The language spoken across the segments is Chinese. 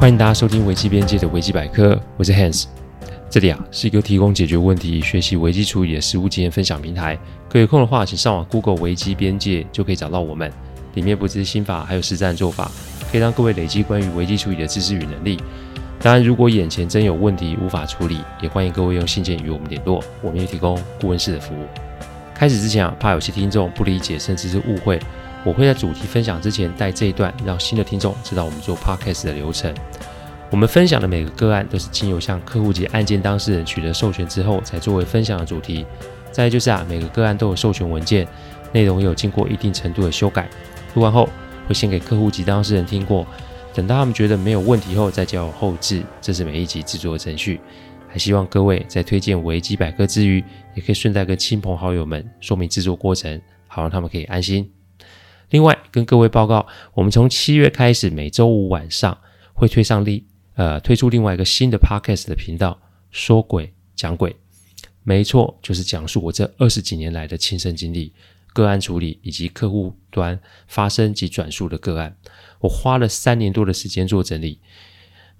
欢迎大家收听危机边界的危机百科，我是 Hans。这里啊是一个提供解决问题、学习危机处理的实务经验分享平台。各位有空的话，请上网 Google 危机边界就可以找到我们。里面不只是心法，还有实战做法，可以让各位累积关于危机处理的知识与能力。当然，如果眼前真有问题无法处理，也欢迎各位用信件与我们联络，我们也提供顾问式的服务。开始之前啊，怕有些听众不理解甚至是误会。我会在主题分享之前带这一段，让新的听众知道我们做 podcast 的流程。我们分享的每个个案都是经由向客户及案件当事人取得授权之后，才作为分享的主题。再就是啊，每个个案都有授权文件，内容也有经过一定程度的修改。录完后会先给客户及当事人听过，等到他们觉得没有问题后，再交由后制。这是每一集制作的程序。还希望各位在推荐维基百科之余，也可以顺带跟亲朋好友们说明制作过程，好让他们可以安心。另外，跟各位报告，我们从七月开始，每周五晚上会推上另呃推出另外一个新的 podcast 的频道，说鬼讲鬼，没错，就是讲述我这二十几年来的亲身经历、个案处理以及客户端发生及转述的个案。我花了三年多的时间做整理。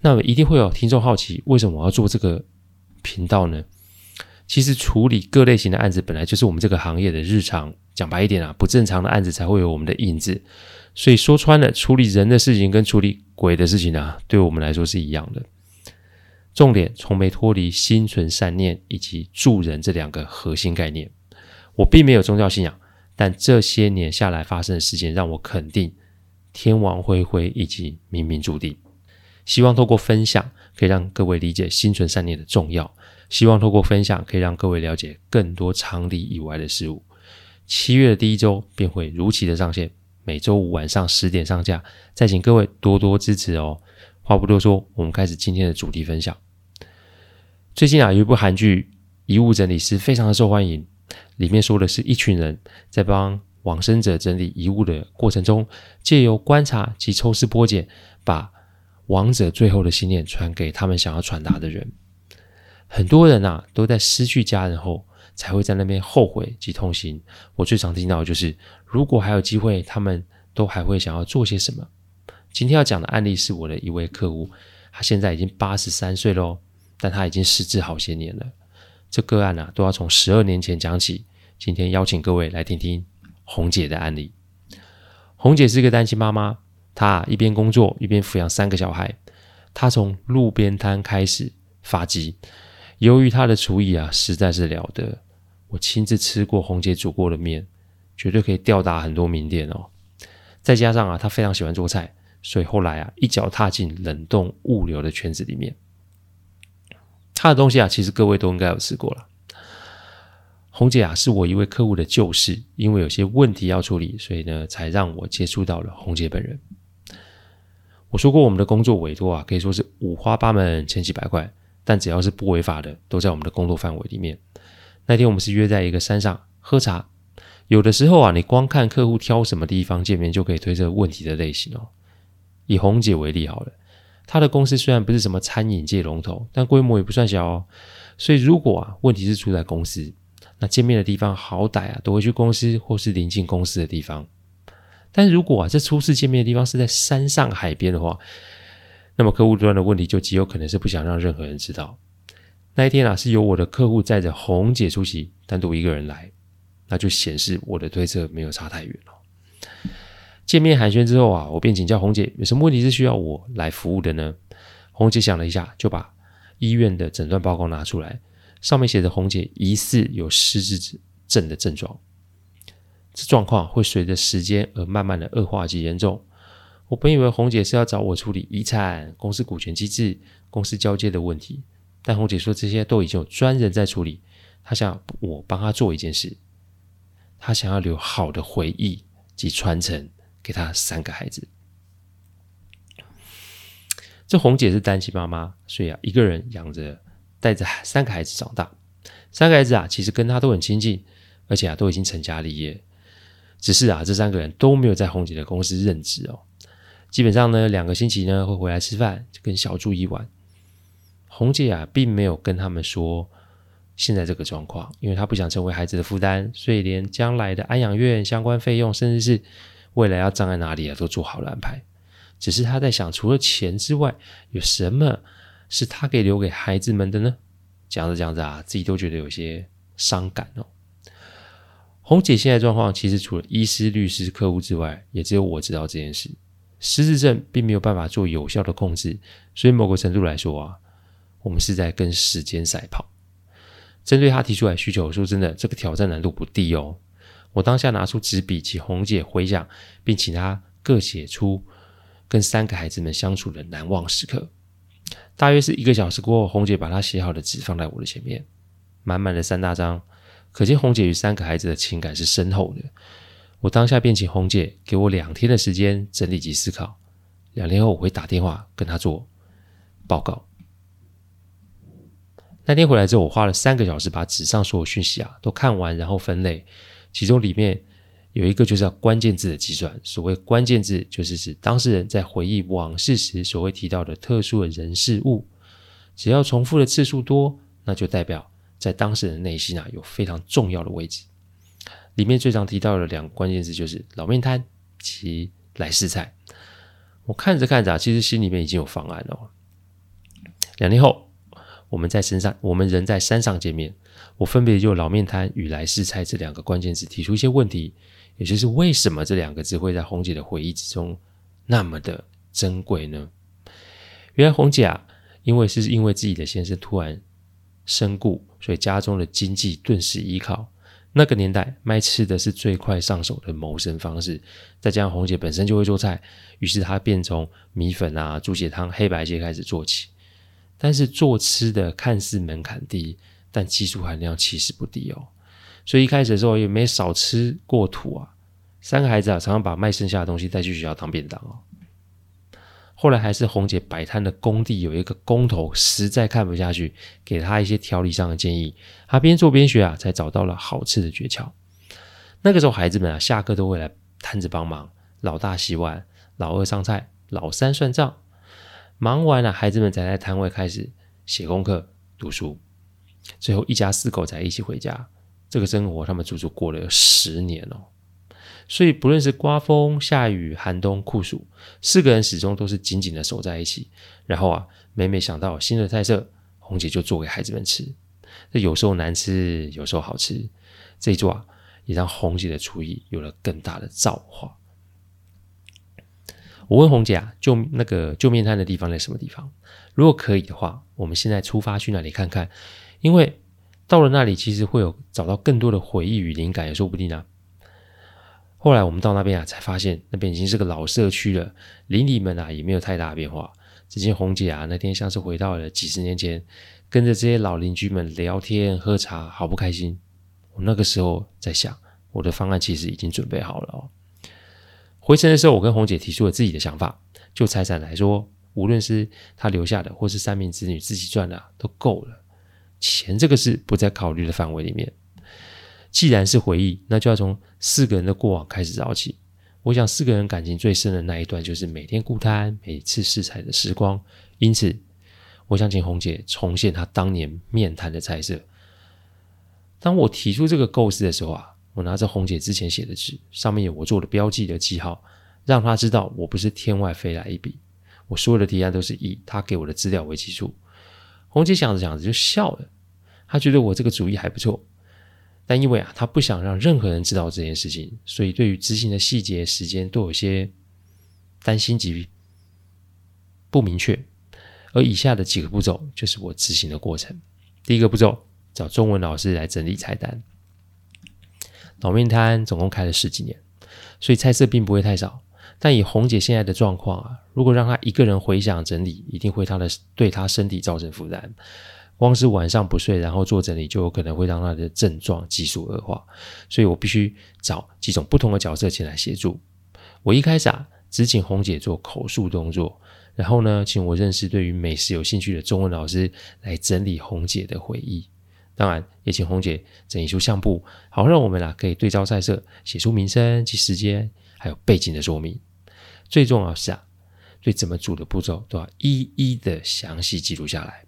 那么一定会有听众好奇，为什么我要做这个频道呢？其实处理各类型的案子，本来就是我们这个行业的日常。讲白一点啊，不正常的案子才会有我们的印子。所以说穿了，处理人的事情跟处理鬼的事情啊，对我们来说是一样的。重点从没脱离心存善念以及助人这两个核心概念。我并没有宗教信仰，但这些年下来发生的事情让我肯定天网恢恢以及冥冥注定。希望透过分享，可以让各位理解心存善念的重要。希望透过分享，可以让各位了解更多常理以外的事物。七月的第一周便会如期的上线，每周五晚上十点上架。再请各位多多支持哦。话不多说，我们开始今天的主题分享。最近啊，有一部韩剧《遗物整理师》非常的受欢迎，里面说的是一群人在帮往生者整理遗物的过程中，借由观察及抽丝剥茧，把亡者最后的信念传给他们想要传达的人。很多人啊，都在失去家人后，才会在那边后悔及痛心。我最常听到的就是，如果还有机会，他们都还会想要做些什么。今天要讲的案例是我的一位客户，他现在已经八十三岁喽，但他已经失智好些年了。这个案啊，都要从十二年前讲起。今天邀请各位来听听红姐的案例。红姐是一个单亲妈妈，她一边工作一边抚养三个小孩。她从路边摊开始发迹。由于他的厨艺啊，实在是了得，我亲自吃过红姐煮过的面，绝对可以吊打很多名店哦。再加上啊，他非常喜欢做菜，所以后来啊，一脚踏进冷冻物流的圈子里面。他的东西啊，其实各位都应该有吃过了。红姐啊，是我一位客户的旧事，因为有些问题要处理，所以呢，才让我接触到了红姐本人。我说过，我们的工作委托啊，可以说是五花八门，千奇百怪。但只要是不违法的，都在我们的工作范围里面。那天我们是约在一个山上喝茶。有的时候啊，你光看客户挑什么地方见面，就可以推测问题的类型哦。以红姐为例好了，她的公司虽然不是什么餐饮界龙头，但规模也不算小哦。所以如果啊，问题是出在公司，那见面的地方好歹啊，都会去公司或是临近公司的地方。但如果啊，这初次见面的地方是在山上海边的话，那么客户端的问题就极有可能是不想让任何人知道。那一天啊，是由我的客户载着红姐出席，单独一个人来，那就显示我的推测没有差太远了。见面寒暄之后啊，我便请教红姐有什么问题是需要我来服务的呢？红姐想了一下，就把医院的诊断报告拿出来，上面写着红姐疑似有失智症的症状，这状况会随着时间而慢慢的恶化及严重。我本以为红姐是要找我处理遗产、公司股权机制、公司交接的问题，但红姐说这些都已经有专人在处理。她想我帮她做一件事，她想要留好的回忆及传承给她三个孩子。这红姐是单亲妈妈，所以啊，一个人养着带着三个孩子长大。三个孩子啊，其实跟她都很亲近，而且啊，都已经成家立业。只是啊，这三个人都没有在红姐的公司任职哦。基本上呢，两个星期呢会回来吃饭，跟小住一晚。红姐啊，并没有跟他们说现在这个状况，因为她不想成为孩子的负担，所以连将来的安养院相关费用，甚至是未来要葬在哪里啊，都做好了安排。只是她在想，除了钱之外，有什么是她可以留给孩子们的呢？讲着讲着啊，自己都觉得有些伤感哦。红姐现在状况，其实除了医师、律师、客户之外，也只有我知道这件事。失智症并没有办法做有效的控制，所以某个程度来说啊，我们是在跟时间赛跑。针对他提出来需求，说真的，这个挑战难度不低哦。我当下拿出纸笔，请红姐回想，并请她各写出跟三个孩子们相处的难忘时刻。大约是一个小时过后，红姐把她写好的纸放在我的前面，满满的三大张，可见红姐与三个孩子的情感是深厚的。我当下便请红姐给我两天的时间整理及思考，两天后我会打电话跟她做报告。那天回来之后，我花了三个小时把纸上所有讯息啊都看完，然后分类。其中里面有一个就是要关键字的计算。所谓关键字，就是指当事人在回忆往事时所会提到的特殊的人事物。只要重复的次数多，那就代表在当事人内心啊有非常重要的位置。里面最常提到的两个关键字就是老面摊及来世菜。我看着看着啊，其实心里面已经有方案了。两年后，我们在山上，我们人在山上见面。我分别就老面摊与来世菜这两个关键字提出一些问题，也就是为什么这两个字会在红姐的回忆之中那么的珍贵呢？原来红姐啊，因为是因为自己的先生突然身故，所以家中的经济顿时依靠。那个年代卖吃的是最快上手的谋生方式，再加上红姐本身就会做菜，于是她便从米粉啊、猪血汤、黑白切开始做起。但是做吃的看似门槛低。但技术含量其实不低哦，所以一开始的时候也没少吃过土啊。三个孩子啊，常常把卖剩下的东西带去学校当便当哦。后来还是红姐摆摊的工地有一个工头实在看不下去，给他一些调理上的建议。他边做边学啊，才找到了好吃的诀窍。那个时候孩子们啊，下课都会来摊子帮忙，老大洗碗，老二上菜，老三算账。忙完了，孩子们才在摊位开始写功课、读书。最后一家四口才一起回家，这个生活他们足足过了十年哦。所以不论是刮风、下雨、寒冬、酷暑，四个人始终都是紧紧的守在一起。然后啊，每每想到新的菜色，红姐就做给孩子们吃。这有时候难吃，有时候好吃。这一做啊，也让红姐的厨艺有了更大的造化。我问红姐啊，就那个救面摊的地方在什么地方？如果可以的话，我们现在出发去那里看看。因为到了那里，其实会有找到更多的回忆与灵感，也说不定啊。后来我们到那边啊，才发现那边已经是个老社区了，邻里们啊也没有太大的变化。只见红姐啊，那天像是回到了几十年前，跟着这些老邻居们聊天喝茶，好不开心。我那个时候在想，我的方案其实已经准备好了哦。回程的时候，我跟红姐提出了自己的想法，就财产来说，无论是她留下的，或是三名子女自己赚的，都够了。钱这个事不在考虑的范围里面。既然是回忆，那就要从四个人的过往开始找起。我想四个人感情最深的那一段，就是每天顾摊、每次试菜的时光。因此，我想请红姐重现她当年面谈的菜色。当我提出这个构思的时候啊，我拿着红姐之前写的纸，上面有我做的标记的记号，让她知道我不是天外飞来一笔。我所有的提案都是以她给我的资料为基础。红姐想着想着就笑了，她觉得我这个主意还不错，但因为啊，他不想让任何人知道这件事情，所以对于执行的细节、时间都有些担心及不明确。而以下的几个步骤就是我执行的过程。第一个步骤，找中文老师来整理菜单。老面摊总共开了十几年，所以菜色并不会太少。但以红姐现在的状况啊，如果让她一个人回想整理，一定会她的对她身体造成负担。光是晚上不睡，然后做整理，就有可能会让他的症状急速恶化。所以我必须找几种不同的角色前来协助。我一开始啊，只请红姐做口述动作，然后呢，请我认识对于美食有兴趣的中文老师来整理红姐的回忆。当然，也请红姐整理出相簿，好让我们啊可以对照菜色，写出名称及时间，还有背景的说明。最重要是啊，对怎么煮的步骤都要一一的详细记录下来。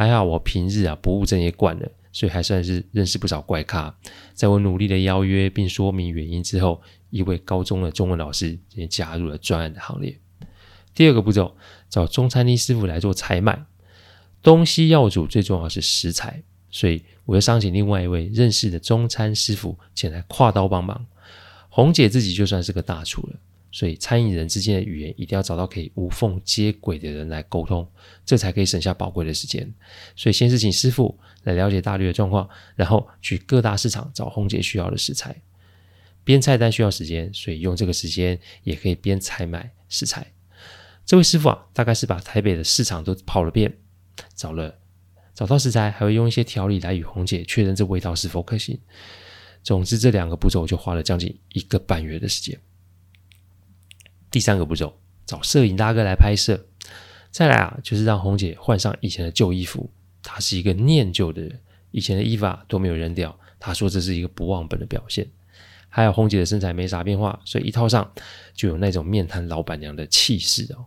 还好我平日啊不务正业惯了，所以还算是认识不少怪咖。在我努力的邀约并说明原因之后，一位高中的中文老师也加入了专案的行列。第二个步骤，找中餐厅师傅来做采买。东西要煮，最重要是食材，所以我又商请另外一位认识的中餐师傅前来跨刀帮忙。红姐自己就算是个大厨了，所以餐饮人之间的语言一定要找到可以无缝接轨的人来沟通，这才可以省下宝贵的时间。所以先是请师傅来了解大略的状况，然后去各大市场找红姐需要的食材。编菜单需要时间，所以用这个时间也可以边采买食材。这位师傅啊，大概是把台北的市场都跑了遍。找了，找到食材，还会用一些调理来与红姐确认这味道是否可行。总之，这两个步骤就花了将近一个半月的时间。第三个步骤，找摄影大哥来拍摄。再来啊，就是让红姐换上以前的旧衣服。她是一个念旧的人，以前的衣服啊都没有扔掉。她说这是一个不忘本的表现。还有红姐的身材没啥变化，所以一套上就有那种面瘫老板娘的气势哦。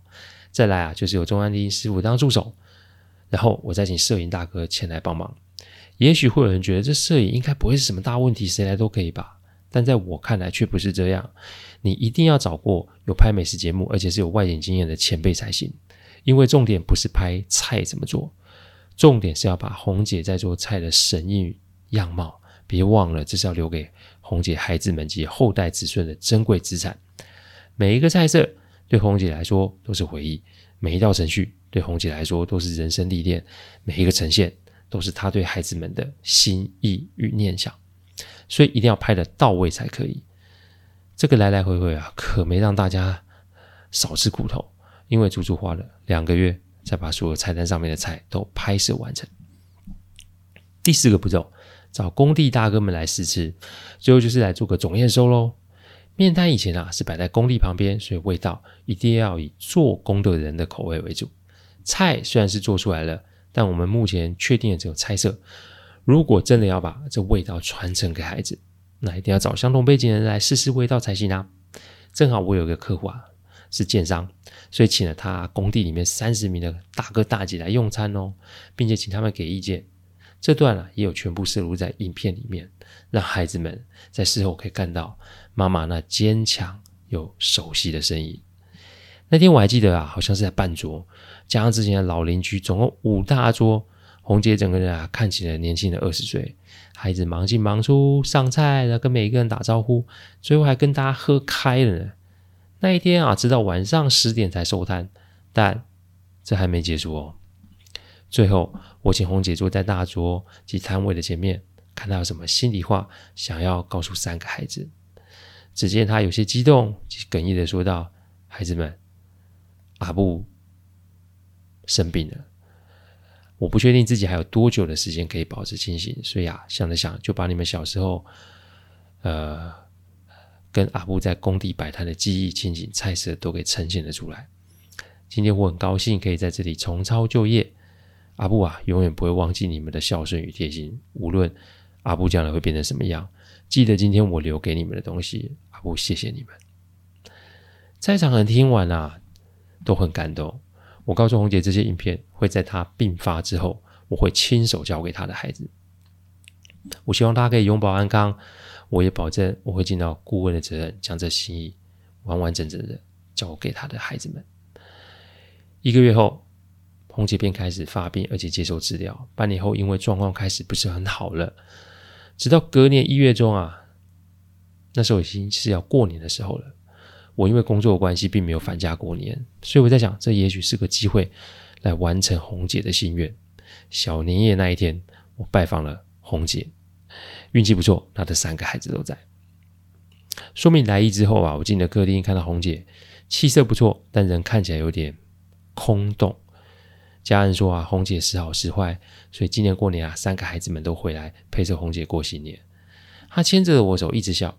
再来啊，就是有中餐厅师傅当助手。然后我再请摄影大哥前来帮忙。也许会有人觉得这摄影应该不会是什么大问题，谁来都可以吧？但在我看来却不是这样。你一定要找过有拍美食节目，而且是有外景经验的前辈才行。因为重点不是拍菜怎么做，重点是要把红姐在做菜的神韵样貌。别忘了，这是要留给红姐孩子们及后代子孙的珍贵资产。每一个菜色对红姐来说都是回忆，每一道程序。对红姐来说都是人生历练，每一个呈现都是她对孩子们的心意与念想，所以一定要拍得到位才可以。这个来来回回啊，可没让大家少吃苦头，因为足足花了两个月才把所有菜单上面的菜都拍摄完成。第四个步骤，找工地大哥们来试吃，最后就是来做个总验收喽。面摊以前啊是摆在工地旁边，所以味道一定要以做工的人的口味为主。菜虽然是做出来了，但我们目前确定的只有菜色。如果真的要把这味道传承给孩子，那一定要找相同背景的人来试试味道才行啊！正好我有一个客户啊，是建商，所以请了他工地里面三十名的大哥大姐来用餐哦，并且请他们给意见。这段啊也有全部摄录在影片里面，让孩子们在事后可以看到妈妈那坚强又熟悉的身影。那天我还记得啊，好像是在办桌，加上之前的老邻居，总共五大桌。红姐整个人啊，看起来年轻了二十岁。孩子忙进忙出上菜，然后跟每一个人打招呼，最后还跟大家喝开了呢。那一天啊，直到晚上十点才收摊，但这还没结束哦。最后，我请红姐坐在大桌及摊位的前面，看她有什么心里话想要告诉三个孩子。只见她有些激动及哽咽的说道：“孩子们。”阿布生病了，我不确定自己还有多久的时间可以保持清醒，所以啊，想了想，就把你们小时候，呃，跟阿布在工地摆摊的记忆、情景、菜色都给呈现了出来。今天我很高兴可以在这里重操旧业，阿布啊，永远不会忘记你们的孝顺与贴心。无论阿布将来会变成什么样，记得今天我留给你们的东西。阿布，谢谢你们。在场人听完啊。都很感动。我告诉红姐，这些影片会在她病发之后，我会亲手交给她的孩子。我希望她可以永保安康。我也保证我会尽到顾问的责任，将这心意完完整整的交给她的孩子们。一个月后，红姐便开始发病，而且接受治疗。半年后，因为状况开始不是很好了，直到隔年一月中啊，那时候已经是要过年的时候了。我因为工作关系，并没有返家过年，所以我在想，这也许是个机会，来完成红姐的心愿。小年夜那一天，我拜访了红姐，运气不错，她的三个孩子都在。说明来意之后啊，我进了客厅，看到红姐气色不错，但人看起来有点空洞。家人说啊，红姐时好时坏，所以今年过年啊，三个孩子们都回来陪着红姐过新年。她牵着我手，一直笑。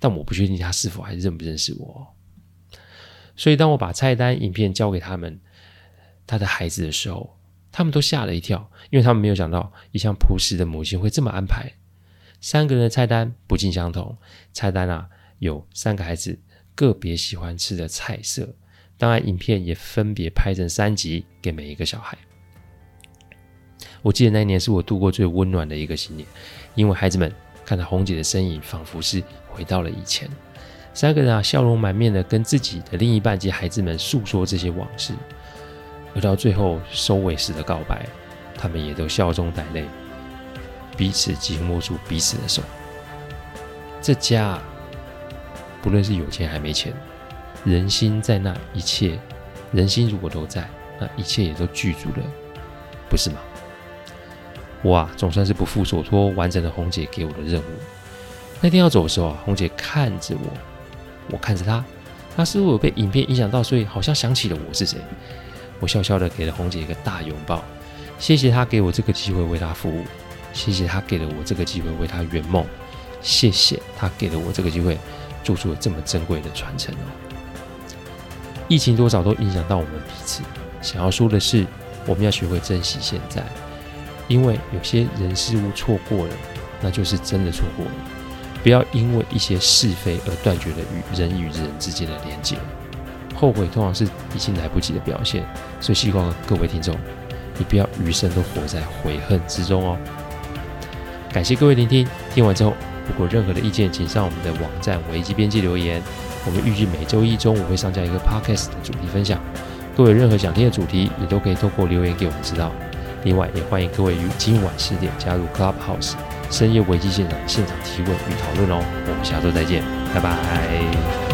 但我不确定他是否还认不认识我，所以当我把菜单、影片交给他们，他的孩子的时候，他们都吓了一跳，因为他们没有想到一向朴实的母亲会这么安排。三个人的菜单不尽相同，菜单啊有三个孩子个别喜欢吃的菜色，当然影片也分别拍成三集给每一个小孩。我记得那一年是我度过最温暖的一个新年，因为孩子们看到红姐的身影，仿佛是。回到了以前，三个人啊，笑容满面的跟自己的另一半及孩子们诉说这些往事，而到最后收尾时的告白，他们也都笑中带泪，彼此紧握住彼此的手。这家，不论是有钱还没钱，人心在那一切，人心如果都在，那一切也都具足了，不是吗？我啊，总算是不负所托，完成了红姐给我的任务。那天要走的时候啊，红姐看着我，我看着她，她似乎有被影片影响到，所以好像想起了我是谁。我笑笑的给了红姐一个大拥抱，谢谢她给我这个机会为她服务，谢谢她给了我这个机会为她圆梦，谢谢她给了我这个机会做出了这么珍贵的传承哦。疫情多少都影响到我们彼此，想要说的是，我们要学会珍惜现在。因为有些人事物错过了，那就是真的错过了。不要因为一些是非而断绝了与人与人之间的连接。后悔通常是已经来不及的表现，所以希望各位听众，你不要余生都活在悔恨之中哦。感谢各位聆听，听完之后，如果任何的意见，请上我们的网站维基编辑留言。我们预计每周一中午会上架一个 podcast 的主题分享，各位任何想听的主题，也都可以透过留言给我们知道。另外，也欢迎各位于今晚十点加入 Clubhouse 深夜危机现场现场提问与讨论哦。我们下周再见，拜拜。